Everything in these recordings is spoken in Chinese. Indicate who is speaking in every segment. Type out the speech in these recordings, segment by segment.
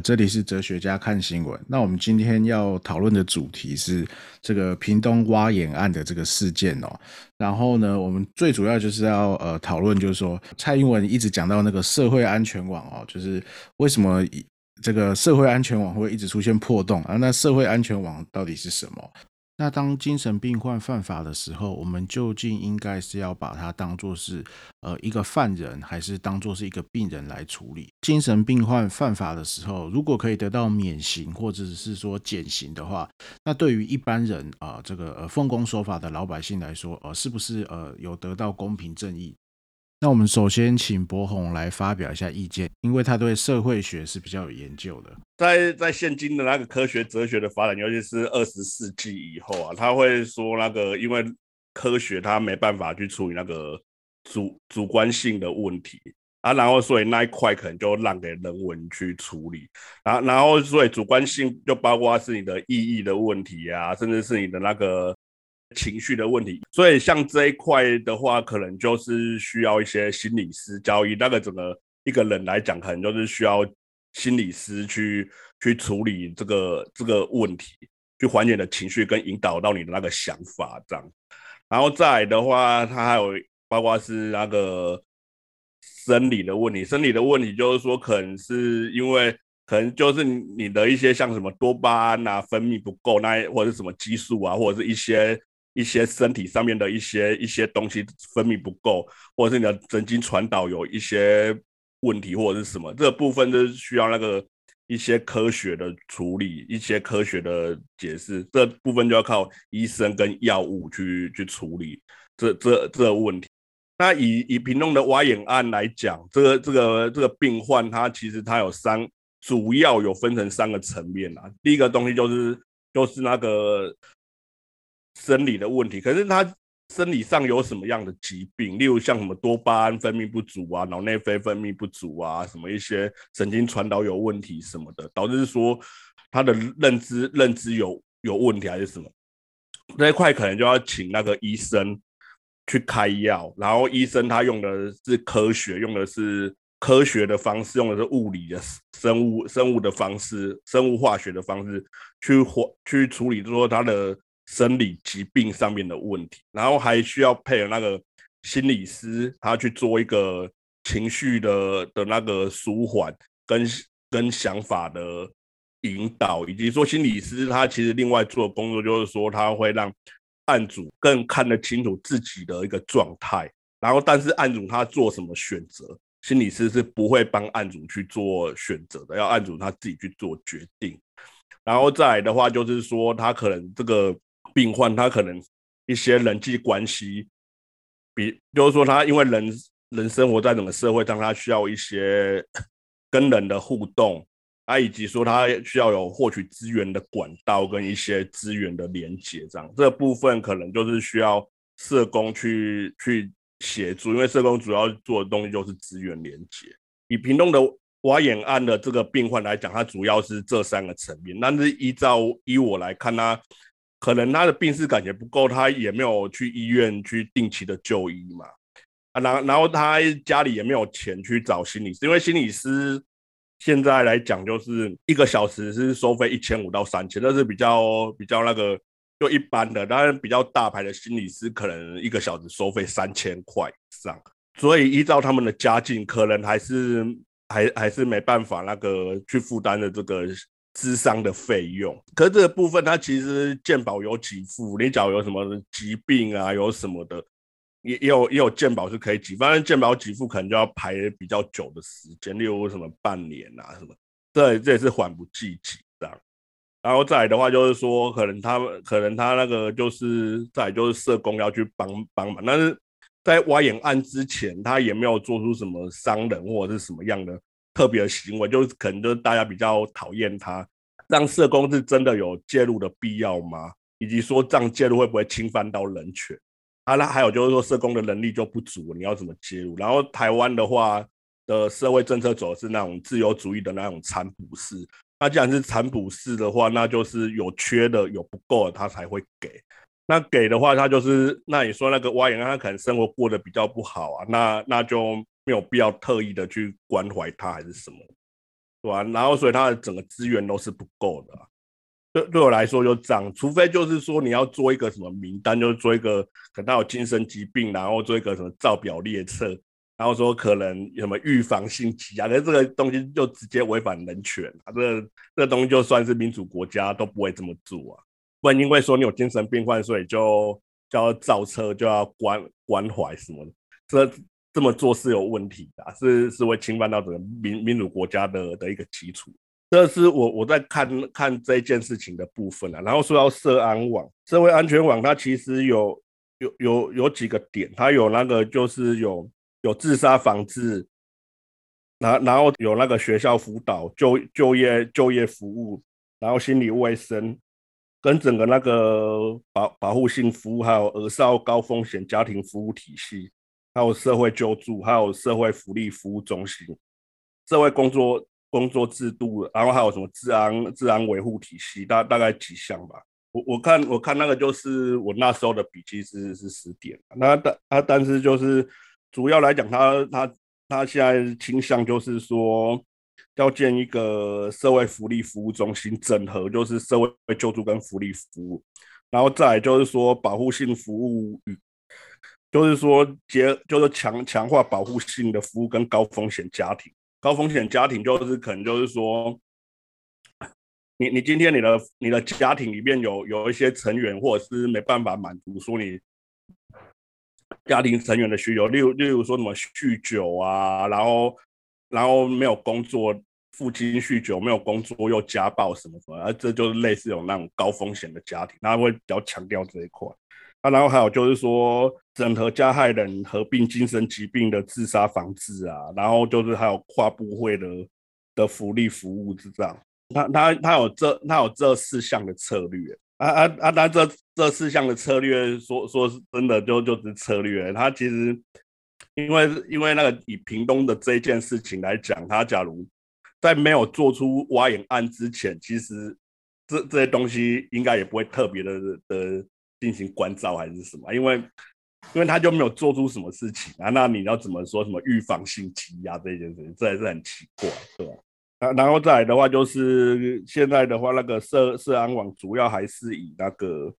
Speaker 1: 这里是哲学家看新闻。那我们今天要讨论的主题是这个屏东挖眼案的这个事件哦。然后呢，我们最主要就是要呃讨论，就是说蔡英文一直讲到那个社会安全网哦，就是为什么这个社会安全网会一直出现破洞啊？那社会安全网到底是什么？那当精神病患犯法的时候，我们究竟应该是要把它当做是呃一个犯人，还是当做是一个病人来处理？精神病患犯法的时候，如果可以得到免刑或者是说减刑的话，那对于一般人啊，这个呃奉公守法的老百姓来说，呃，是不是呃有得到公平正义？那我们首先请博宏来发表一下意见，因为他对社会学是比较有研究的。
Speaker 2: 在在现今的那个科学哲学的发展，尤其是二十世纪以后啊，他会说那个因为科学它没办法去处理那个主主观性的问题啊，然后所以那一块可能就让给人文去处理，然后然后所以主观性就包括是你的意义的问题啊，甚至是你的那个。情绪的问题，所以像这一块的话，可能就是需要一些心理师教育。那个整个一个人来讲，可能就是需要心理师去去处理这个这个问题，去缓解的情绪跟引导到你的那个想法这样。然后再的话，它还有包括是那个生理的问题。生理的问题就是说，可能是因为可能就是你的一些像什么多巴胺啊分泌不够，那或者是什么激素啊，或者是一些。一些身体上面的一些一些东西分泌不够，或者是你的神经传导有一些问题，或者是什么，这部分就是需要那个一些科学的处理，一些科学的解释，这部分就要靠医生跟药物去去处理这这这个问题。那以以平东的挖眼案来讲，这个这个这个病患他其实他有三，主要有分成三个层面啊。第一个东西就是就是那个。生理的问题，可是他生理上有什么样的疾病？例如像什么多巴胺分泌不足啊，脑内啡分泌不足啊，什么一些神经传导有问题什么的，导致说他的认知认知有有问题还是什么？那一块可能就要请那个医生去开药，然后医生他用的是科学，用的是科学的方式，用的是物理的生物生物的方式，生物化学的方式去或去处理说他的。生理疾病上面的问题，然后还需要配合那个心理师，他去做一个情绪的的那个舒缓跟跟想法的引导，以及说心理师他其实另外做的工作就是说他会让案主更看得清楚自己的一个状态，然后但是案主他做什么选择，心理师是不会帮案主去做选择的，要案主他自己去做决定。然后再来的话就是说他可能这个。病患他可能一些人际关系，比就是说他因为人人生活在整个社会上，他需要一些 跟人的互动啊，以及说他需要有获取资源的管道跟一些资源的连接，这样这部分可能就是需要社工去去协助，因为社工主要做的东西就是资源连接。以平东的挖眼案的这个病患来讲，他主要是这三个层面，但是依照依我来看，他。可能他的病史感觉不够，他也没有去医院去定期的就医嘛，啊，然然后他家里也没有钱去找心理师，因为心理师现在来讲就是一个小时是收费一千五到三千，那是比较比较那个就一般的，当然比较大牌的心理师可能一个小时收费三千块以上，所以依照他们的家境，可能还是还还是没办法那个去负担的这个。智商的费用，可这个部分它其实健保有给付，你假如有什么疾病啊，有什么的，也也有也有健保是可以给，反正健保给付可能就要排比较久的时间，例如什么半年啊什么，这这也是缓不济急这样。然后再来的话就是说，可能他们可能他那个就是再就是社工要去帮帮忙，但是在挖眼案之前，他也没有做出什么伤人或者是什么样的。特别的行为，就是可能就是大家比较讨厌他，让社工是真的有介入的必要吗？以及说这样介入会不会侵犯到人权？啊，那还有就是说社工的能力就不足，你要怎么介入？然后台湾的话的社会政策走的是那种自由主义的那种残补式，那既然是残补式的话，那就是有缺的有不够的他才会给，那给的话他就是那你说那个蛙眼他可能生活过得比较不好啊，那那就。没有必要特意的去关怀他还是什么，对吧？然后所以它的整个资源都是不够的。对对我来说就这样，除非就是说你要做一个什么名单，就是做一个可能有精神疾病，然后做一个什么造表列册，然后说可能有什么预防性疾啊，那这个东西就直接违反人权啊，这这东西就算是民主国家都不会这么做啊，不然因为说你有精神病患，所以就就要造车，就要关关怀什么的，这这么做是有问题的，是是会侵犯到整个民民主国家的的一个基础。这是我我在看看这件事情的部分啊，然后说到社安网、社会安全网，它其实有有有有几个点，它有那个就是有有自杀防治，然然后有那个学校辅导、就就业就业服务，然后心理卫生，跟整个那个保保护性服务，还有儿少高风险家庭服务体系，还有社会救助，还有社会福利服务中心，社会工作。工作制度，然后还有什么治安、治安维护体系，大大概几项吧。我我看我看那个就是我那时候的笔记是是十点。那但他但是就是主要来讲，他他他现在倾向就是说要建一个社会福利服务中心，整合就是社会救助跟福利服务，然后再就是说保护性服务与就是说结就是强强化保护性的服务跟高风险家庭。高风险家庭就是可能就是说，你你今天你的你的家庭里面有有一些成员，或者是没办法满足说你家庭成员的需求，例如例如说什么酗酒啊，然后然后没有工作，父亲酗酒没有工作又家暴什么什么，而这就是类似有那种高风险的家庭，他会比较强调这一块。啊，然后还有就是说，整合加害人合并精神疾病的自杀防治啊，然后就是还有跨部会的的福利服务是这样。他他他有这他有这四项的策略啊啊啊！但这这四项的策略说说是真的就就是策略。他其实因为因为那个以屏东的这件事情来讲，他假如在没有做出挖眼案之前，其实这这些东西应该也不会特别的的。进行关照还是什么？因为因为他就没有做出什么事情啊，那你要怎么说什么预防性积压这件事情，这还是很奇怪，对吧？啊，然后再来的话，就是现在的话，那个社社安网主要还是以那个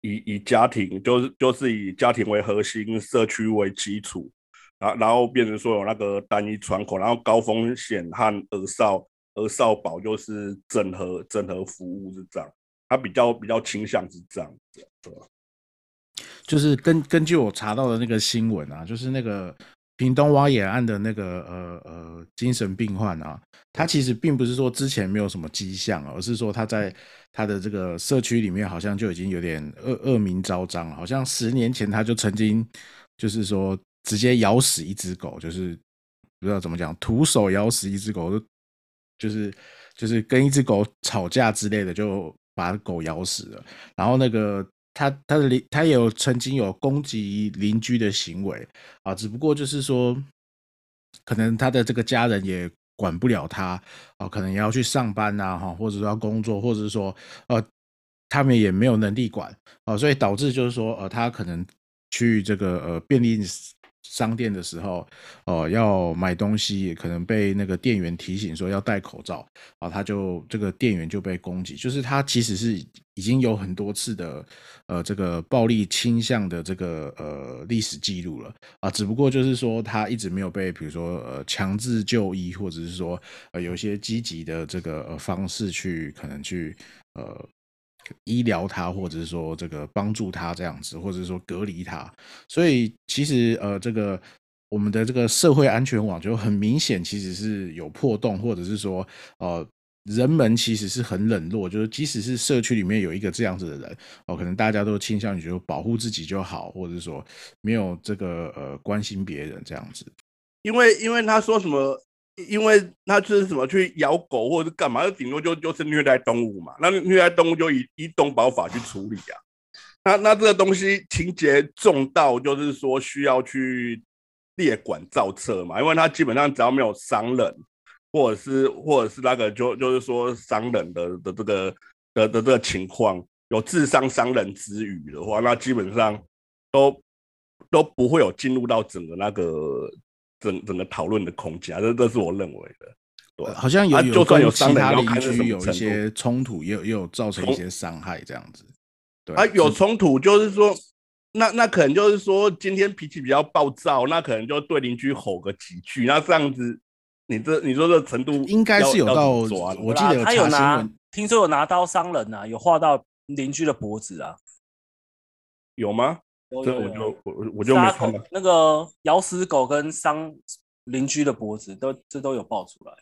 Speaker 2: 以以家庭，就是就是以家庭为核心，社区为基础，然然后变成说有那个单一窗口，然后高风险和儿少儿少保就是整合整合服务是这样。他比较比较倾向是这样子，对？
Speaker 1: 就是根根据我查到的那个新闻啊，就是那个屏东挖野案的那个呃呃精神病患啊，他其实并不是说之前没有什么迹象，而是说他在他的这个社区里面好像就已经有点恶恶名昭彰，好像十年前他就曾经就是说直接咬死一只狗，就是不知道怎么讲，徒手咬死一只狗，就就是就是跟一只狗吵架之类的就。把狗咬死了，然后那个他他的邻他也有曾经有攻击邻居的行为啊，只不过就是说，可能他的这个家人也管不了他啊，可能也要去上班呐哈，或者说要工作，或者是说呃，他们也没有能力管啊，所以导致就是说呃，他可能去这个呃便利。商店的时候，哦，要买东西，可能被那个店员提醒说要戴口罩，啊，他就这个店员就被攻击，就是他其实是已经有很多次的，呃，这个暴力倾向的这个呃历史记录了，啊，只不过就是说他一直没有被，比如说呃强制就医，或者是说呃有一些积极的这个呃方式去可能去呃。医疗他，或者是说这个帮助他这样子，或者是说隔离他，所以其实呃，这个我们的这个社会安全网就很明显，其实是有破洞，或者是说呃，人们其实是很冷落，就是即使是社区里面有一个这样子的人哦，可能大家都倾向于就保护自己就好，或者是说没有这个呃关心别人这样子，
Speaker 2: 因为因为他说什么。因为他就是什么去咬狗或者是干嘛，就顶多就就是虐待动物嘛。那虐待动物就以以动保法去处理啊。那那这个东西情节重到就是说需要去列管造册嘛，因为他基本上只要没有伤人，或者是或者是那个就就是说伤人的的这个的的这个情况，有智商伤人之余的话，那基本上都都不会有进入到整个那个。整整个讨论的空间，这这是我认为的。对，
Speaker 1: 好像有
Speaker 2: 就算有
Speaker 1: 跟
Speaker 2: 伤人
Speaker 1: 其他邻居有一些冲突，也有也有造成一些伤害这样子。对
Speaker 2: 啊，有冲突就是说，那那可能就是说今天脾气比较暴躁，那可能就对邻居吼个几句，那这样子，你这你说这程度
Speaker 1: 应该是有到我记得有
Speaker 3: 他有拿
Speaker 1: 闻，
Speaker 3: 听说有拿刀伤人啊，有划到邻居的脖子啊。
Speaker 2: 有吗？
Speaker 3: 有有有
Speaker 2: 这我就我我我就没看到。
Speaker 3: 那个咬死狗跟伤邻居的脖子都这都有爆出来。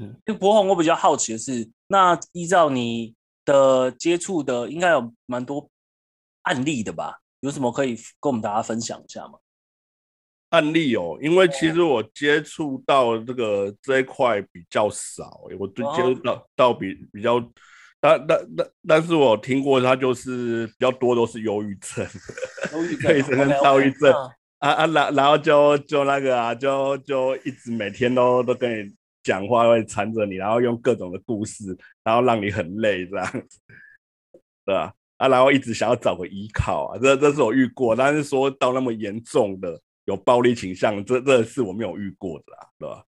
Speaker 2: 嗯
Speaker 3: 那，博宏，我比较好奇的是，那依照你的接触的，应该有蛮多案例的吧？有什么可以跟我们大家分享一下吗？
Speaker 2: 案例哦，因为其实我接触到这个这一块比较少、欸，我对接触到到比比较，但但但但是我听过他就是比较多都是忧郁症
Speaker 3: 忧郁
Speaker 2: 对
Speaker 3: 症
Speaker 2: 跟躁郁症
Speaker 3: 嗯
Speaker 2: 啊啊，然然后就就那个啊，就就一直每天都都跟你讲话，会缠着你，然后用各种的故事，然后让你很累这样子，对吧？啊，然后一直想要找个依靠啊，这这是我遇过，但是说到那么严重的有暴力倾向，这这是我没有遇过的啦，对吧？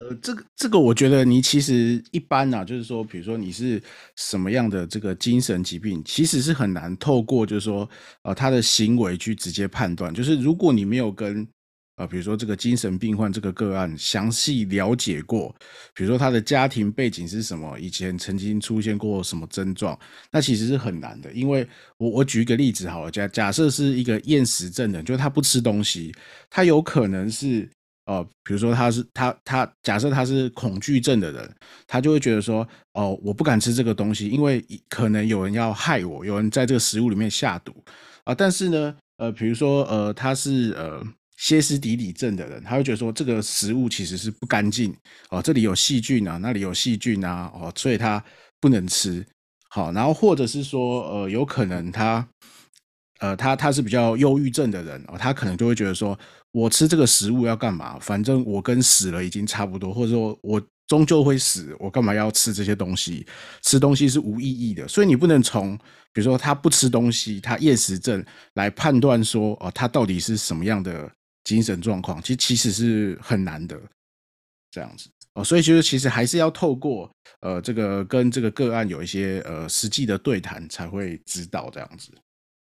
Speaker 1: 呃，这个这个，我觉得你其实一般啊，就是说，比如说你是什么样的这个精神疾病，其实是很难透过就是说，呃，他的行为去直接判断。就是如果你没有跟呃，比如说这个精神病患这个个案详细了解过，比如说他的家庭背景是什么，以前曾经出现过什么症状，那其实是很难的。因为我我举一个例子好了，假假设是一个厌食症的，就是他不吃东西，他有可能是。哦，比如说他是他他假设他是恐惧症的人，他就会觉得说，哦，我不敢吃这个东西，因为可能有人要害我，有人在这个食物里面下毒啊。但是呢，呃，比如说呃，他是呃歇斯底里症的人，他会觉得说这个食物其实是不干净哦，这里有细菌啊，那里有细菌啊，哦，所以他不能吃。好，然后或者是说，呃，有可能他。呃，他他是比较忧郁症的人哦，他可能就会觉得说，我吃这个食物要干嘛？反正我跟死了已经差不多，或者说我终究会死，我干嘛要吃这些东西？吃东西是无意义的，所以你不能从比如说他不吃东西，他厌食症来判断说，哦，他到底是什么样的精神状况？其实其实是很难的，这样子哦，所以就是其实还是要透过呃这个跟这个个案有一些呃实际的对谈才会知道这样子。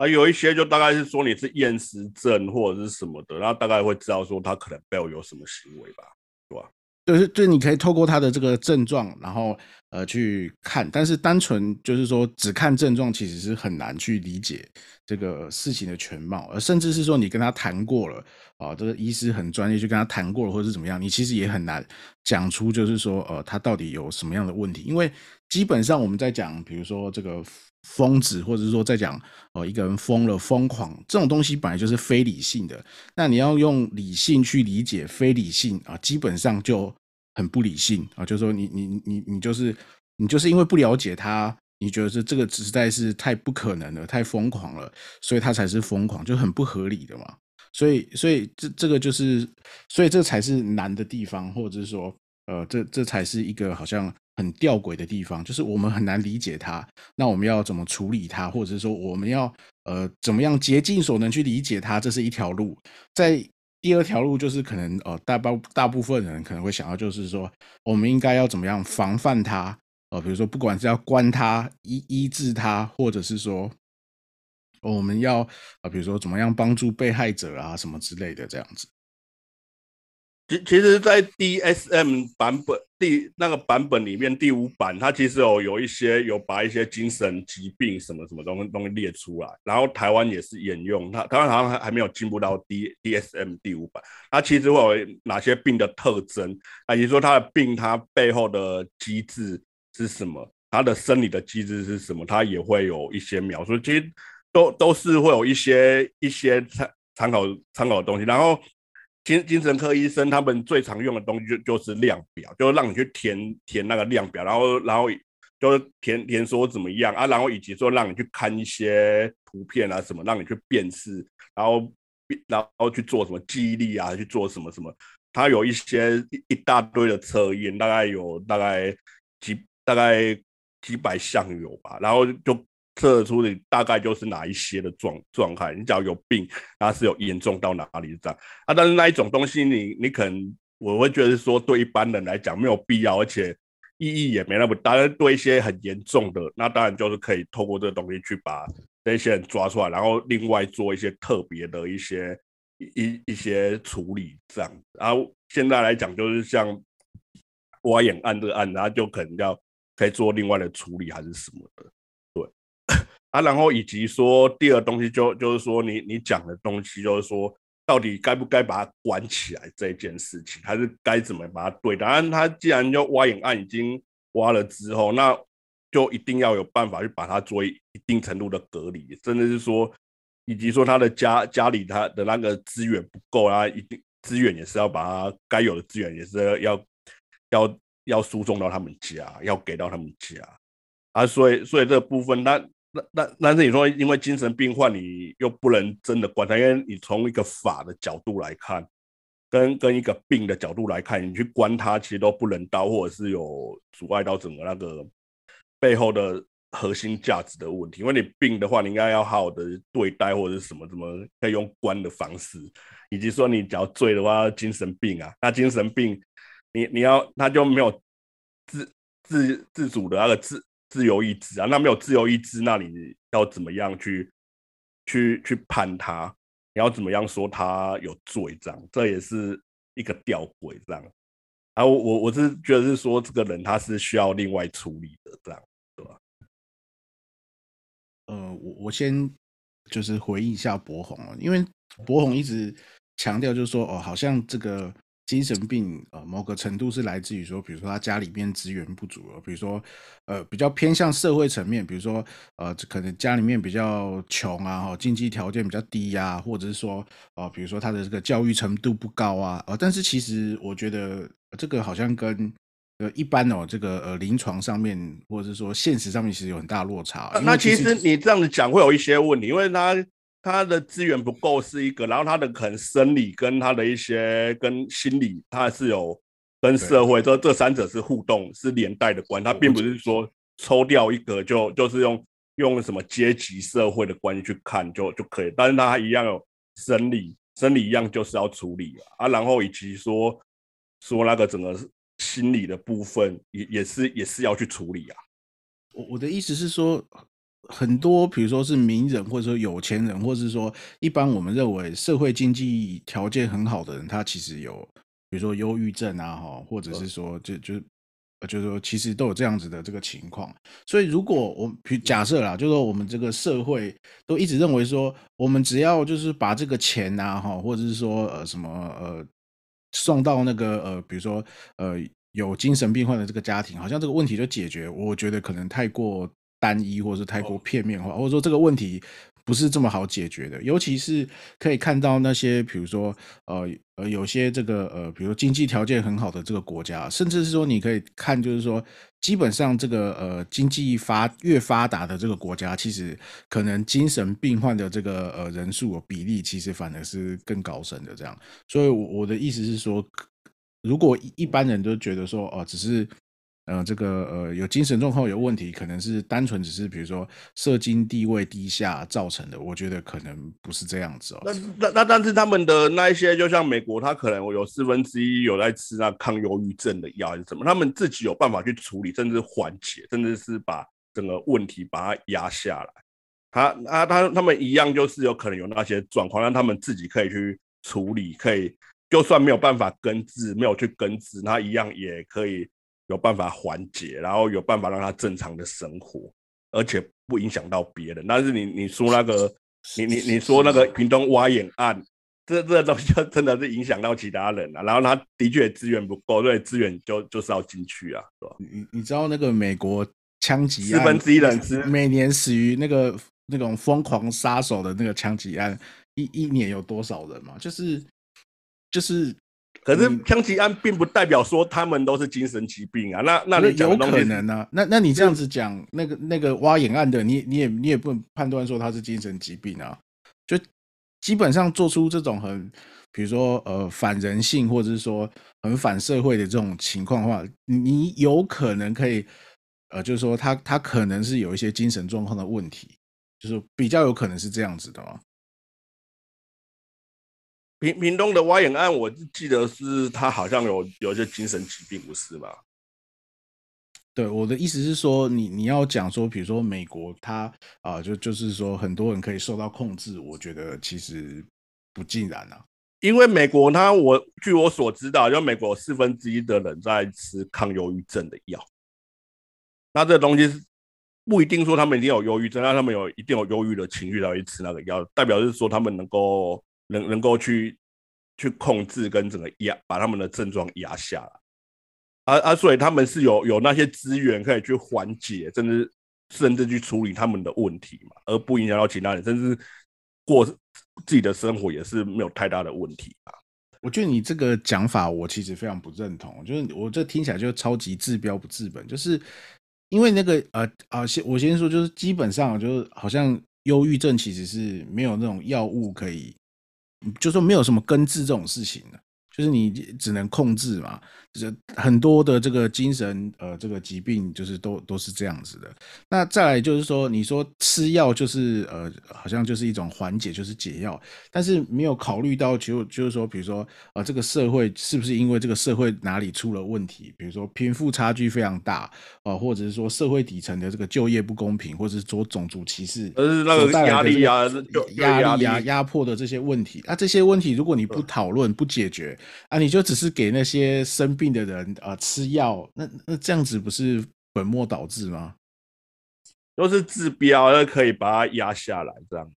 Speaker 2: 啊，有一些就大概是说你是厌食症或者是什么的，然后大概会知道说他可能背后有什么行为吧，对吧？
Speaker 1: 就是，对，你可以透过他的这个症状，然后呃去看，但是单纯就是说只看症状，其实是很难去理解这个事情的全貌，而甚至是说你跟他谈过了啊，这个医师很专业，去跟他谈过了，或者是怎么样，你其实也很难讲出就是说呃他到底有什么样的问题，因为基本上我们在讲，比如说这个疯子，或者是说在讲哦一个人疯了、疯狂这种东西，本来就是非理性的。那你要用理性去理解非理性啊，基本上就很不理性啊。就是说你你你你就是你就是因为不了解他，你觉得是这个实在是太不可能了，太疯狂了，所以他才是疯狂，就很不合理的嘛。所以所以这这个就是，所以这才是难的地方，或者是说呃这这才是一个好像。很吊诡的地方，就是我们很难理解它。那我们要怎么处理它，或者是说我们要呃怎么样竭尽所能去理解它，这是一条路。在第二条路就是可能呃大包大部分人可能会想到，就是说我们应该要怎么样防范它。呃，比如说不管是要关它、医医治它，或者是说我们要呃比如说怎么样帮助被害者啊什么之类的这样子。
Speaker 2: 其其实，在 DSM 版本第那个版本里面，第五版它其实有有一些有把一些精神疾病什么什么东东西列出来，然后台湾也是沿用，它台湾好像还还没有进步到 D DSM 第五版，它其实会有哪些病的特征啊？也就是说它的病它背后的机制是什么，它的生理的机制是什么，它也会有一些描述，其实都都是会有一些一些参参考参考的东西，然后。精精神科医生他们最常用的东西就就是量表，就是让你去填填那个量表，然后然后就是填填说怎么样啊，然后以及说让你去看一些图片啊什么，让你去辨识，然后然后去做什么记忆力啊，去做什么什么，它有一些一一大堆的测验，大概有大概几大概几百项有吧，然后就。测出你大概就是哪一些的状状态，你只要有病，它是有严重到哪里这样啊？但是那一种东西你，你可能我会觉得说对一般人来讲没有必要，而且意义也没那么大。对一些很严重的，那当然就是可以透过这个东西去把这些人抓出来，然后另外做一些特别的一些一一些处理这样。然后现在来讲，就是像挖眼案这个案，然后就可能要可以做另外的处理还是什么的。啊，然后以及说第二东西就就是说你你讲的东西就是说到底该不该把它关起来这件事情，还是该怎么把它对？当然，他既然就挖眼案已经挖了之后，那就一定要有办法去把它做一定程度的隔离，甚至是说以及说他的家家里他的那个资源不够啊，一定资源也是要把它该有的资源也是要要要输送到他们家，要给到他们家啊，所以所以这部分那。那那但是你说，因为精神病患，你又不能真的管他，因为你从一个法的角度来看，跟跟一个病的角度来看，你去关他，其实都不能到，或者是有阻碍到整个那个背后的核心价值的问题。因为你病的话，你应该要好好的对待，或者是什么怎么可以用关的方式，以及说你只要醉的话，精神病啊，那精神病，你你要他就没有自自自主的那个自。自由意志啊，那没有自由意志，那你要怎么样去去去判他？你要怎么样说他有罪？这样这也是一个吊诡，这样。啊，我我我是觉得是说，这个人他是需要另外处理的，这样对吧？
Speaker 1: 呃，我我先就是回应一下博宏啊，因为博宏一直强调就是说，哦，好像这个。精神病呃，某个程度是来自于说，比如说他家里面资源不足了，比如说呃比较偏向社会层面，比如说呃可能家里面比较穷啊，哈经济条件比较低呀，或者是说呃比如说他的这个教育程度不高啊，呃但是其实我觉得这个好像跟呃一般哦这个呃临床上面或者是说现实上面其实有很大落差。
Speaker 2: 那其实你这样子讲会有一些问题，因为他。他的资源不够是一个，然后他的可能生理跟他的一些跟心理，他是有跟社会这这三者是互动是连带的关，他并不是说抽掉一个就就是用用什么阶级社会的关系去看就就可以，但是他一样有生理生理一样就是要处理啊，啊，然后以及说说那个整个心理的部分也也是也是要去处理啊。
Speaker 1: 我我的意思是说。很多，比如说是名人，或者说有钱人，或者是说一般我们认为社会经济条件很好的人，他其实有，比如说忧郁症啊，哈，或者是说就就就是说其实都有这样子的这个情况。所以如果我们假设啦，就是说我们这个社会都一直认为说，我们只要就是把这个钱啊，哈，或者是说呃什么呃送到那个呃，比如说呃有精神病患的这个家庭，好像这个问题就解决。我觉得可能太过。单一或者是太过片面化，或者说这个问题不是这么好解决的。尤其是可以看到那些，比如说呃呃，有些这个呃，比如经济条件很好的这个国家，甚至是说你可以看，就是说基本上这个呃经济发越发达的这个国家，其实可能精神病患的这个呃人数比例，其实反而是更高升的。这样，所以我的意思是说，如果一般人都觉得说哦，只是。呃，这个呃，有精神状况有问题，可能是单纯只是比如说社经地位低下造成的，我觉得可能不是这样子哦。
Speaker 2: 那那那，但是他们的那一些，就像美国，他可能有四分之一有在吃那抗忧郁症的药还是什么，他们自己有办法去处理，甚至缓解，甚至是把整个问题把它压下来。他啊，他他们一样就是有可能有那些状况，让他们自己可以去处理，可以就算没有办法根治，没有去根治，他一样也可以。有办法缓解，然后有办法让他正常的生活，而且不影响到别人。但是你你说那个，你你你说那个屏东挖眼案，这这东西就真的是影响到其他人了。然后他的确资源不够，对资源就就是要进去啊，是吧？
Speaker 1: 你你知道那个美国枪击
Speaker 2: 四分之一人死
Speaker 1: 每年死于那个那种疯狂杀手的那个枪击案，一一年有多少人吗？就是就是。
Speaker 2: 可是枪击案并不代表说他们都是精神疾病啊，那那你
Speaker 1: 有可能啊？那那你这样子讲，那个那个挖眼案的，你你也你也不能判断说他是精神疾病啊，就基本上做出这种很，比如说呃反人性或者是说很反社会的这种情况的话，你有可能可以呃，就是说他他可能是有一些精神状况的问题，就是比较有可能是这样子的嘛。
Speaker 2: 屏屏东的挖眼案，我记得是他好像有有一些精神疾病，不是吗？
Speaker 1: 对，我的意思是说，你你要讲说，比如说美国，它啊，就就是说很多人可以受到控制，我觉得其实不尽然啊。
Speaker 2: 因为美国它，我据我所知道，就美国四分之一的人在吃抗忧郁症的药。那这东西是不一定说他们一定有忧郁症，那他们有一定有忧郁的情绪才会吃那个药，代表是说他们能够能能够去去控制跟整个压把他们的症状压下来。而而所以他们是有有那些资源可以去缓解，甚至甚至去处理他们的问题嘛，而不影响到其他人，甚至过自己的生活也是没有太大的问题啊。
Speaker 1: 我觉得你这个讲法，我其实非常不认同。就是我这听起来就超级治标不治本，就是因为那个呃啊，先我先说，就是基本上就是好像忧郁症其实是没有那种药物可以，就说没有什么根治这种事情的。就是你只能控制嘛，就是很多的这个精神呃这个疾病就是都都是这样子的。那再来就是说，你说吃药就是呃好像就是一种缓解，就是解药，但是没有考虑到就就是说，比如说呃这个社会是不是因为这个社会哪里出了问题？比如说贫富差距非常大啊，或者是说社会底层的这个就业不公平，或者是说种族歧视，
Speaker 2: 呃那个压力啊
Speaker 1: 压力啊压迫的这些问题，那这些问题如果你不讨论不解决。啊，你就只是给那些生病的人啊吃药，那那这样子不是本末倒置吗？
Speaker 2: 都是治标，那可以把它压下来，这样。